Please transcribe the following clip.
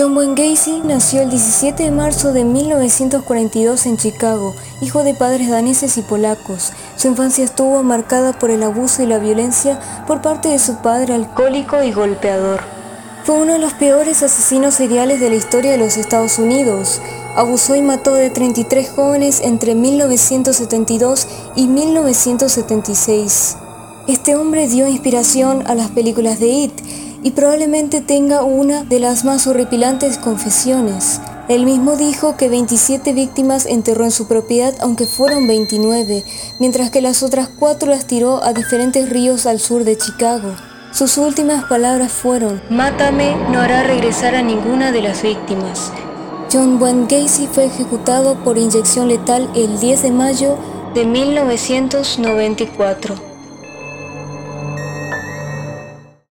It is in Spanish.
John Wayne Gacy nació el 17 de marzo de 1942 en Chicago, hijo de padres daneses y polacos. Su infancia estuvo marcada por el abuso y la violencia por parte de su padre alcohólico y golpeador. Fue uno de los peores asesinos seriales de la historia de los Estados Unidos. Abusó y mató de 33 jóvenes entre 1972 y 1976. Este hombre dio inspiración a las películas de It y probablemente tenga una de las más horripilantes confesiones. Él mismo dijo que 27 víctimas enterró en su propiedad aunque fueron 29, mientras que las otras cuatro las tiró a diferentes ríos al sur de Chicago. Sus últimas palabras fueron, Mátame no hará regresar a ninguna de las víctimas. John Wayne Gacy fue ejecutado por inyección letal el 10 de mayo de 1994.